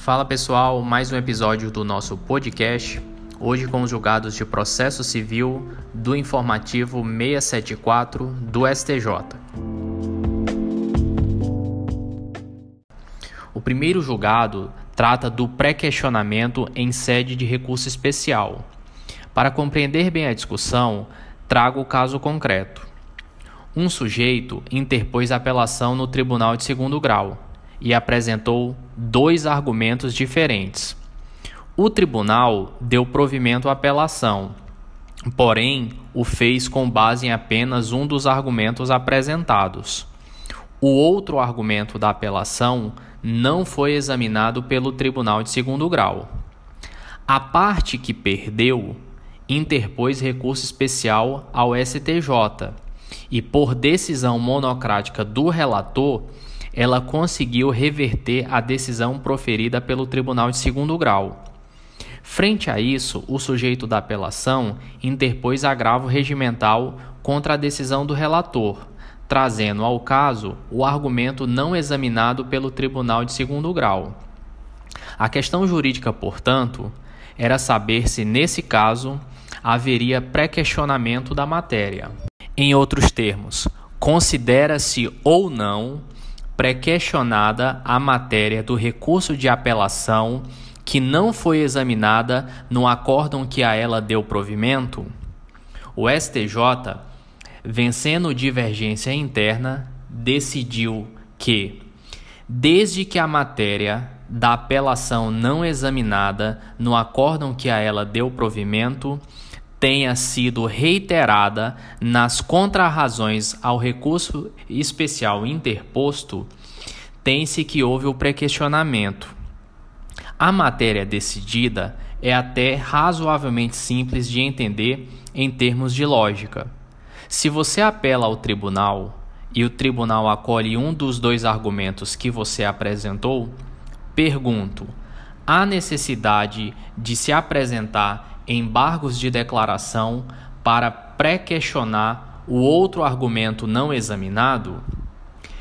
Fala pessoal, mais um episódio do nosso podcast. Hoje com os julgados de processo civil do informativo 674 do STJ. O primeiro julgado trata do pré-questionamento em sede de recurso especial. Para compreender bem a discussão, trago o caso concreto. Um sujeito interpôs apelação no Tribunal de Segundo Grau e apresentou dois argumentos diferentes. O tribunal deu provimento à apelação, porém o fez com base em apenas um dos argumentos apresentados. O outro argumento da apelação não foi examinado pelo Tribunal de Segundo Grau. A parte que perdeu interpôs recurso especial ao STJ e, por decisão monocrática do relator, ela conseguiu reverter a decisão proferida pelo Tribunal de Segundo Grau. Frente a isso, o sujeito da apelação interpôs agravo regimental contra a decisão do relator, trazendo ao caso o argumento não examinado pelo Tribunal de Segundo Grau. A questão jurídica, portanto, era saber se, nesse caso, haveria pré-questionamento da matéria. Em outros termos, considera-se ou não pré-questionada a matéria do recurso de apelação que não foi examinada no acórdão que a ela deu provimento? O STJ, vencendo divergência interna, decidiu que, desde que a matéria da apelação não examinada no acórdão que a ela deu provimento tenha sido reiterada nas contrarrazões ao recurso especial interposto, tem-se que houve o pré-questionamento. A matéria decidida é até razoavelmente simples de entender em termos de lógica. Se você apela ao tribunal e o tribunal acolhe um dos dois argumentos que você apresentou, pergunto: há necessidade de se apresentar embargos de declaração para pré-questionar o outro argumento não examinado?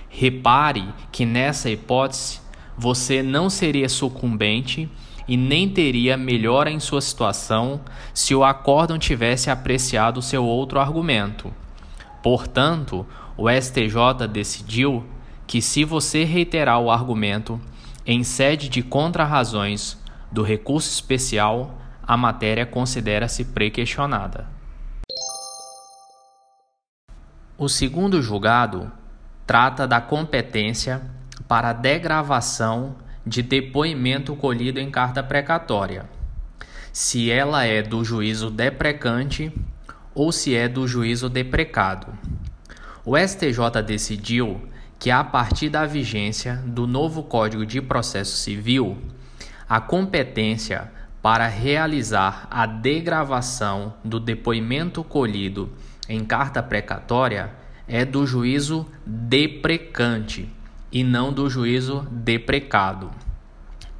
Repare que nessa hipótese você não seria sucumbente e nem teria melhora em sua situação se o acórdão tivesse apreciado seu outro argumento. Portanto, o STJ decidiu que, se você reiterar o argumento em sede de contrarrazões do recurso especial, a matéria considera-se pré-questionada. O segundo julgado trata da competência para degravação de depoimento colhido em carta precatória, se ela é do juízo deprecante ou se é do juízo deprecado. O STJ decidiu que, a partir da vigência do novo Código de Processo Civil, a competência para realizar a degravação do depoimento colhido em carta precatória é do juízo deprecante e não do juízo deprecado.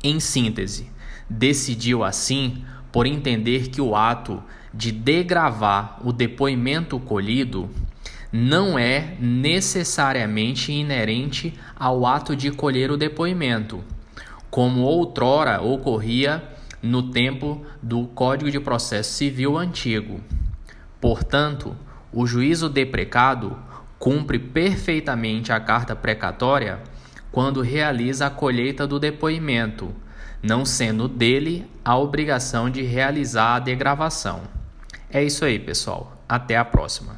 Em síntese, decidiu assim por entender que o ato de degravar o depoimento colhido não é necessariamente inerente ao ato de colher o depoimento, como outrora ocorria no tempo do Código de Processo Civil antigo. Portanto, o juízo deprecado cumpre perfeitamente a carta precatória quando realiza a colheita do depoimento, não sendo dele a obrigação de realizar a degravação. É isso aí, pessoal. Até a próxima.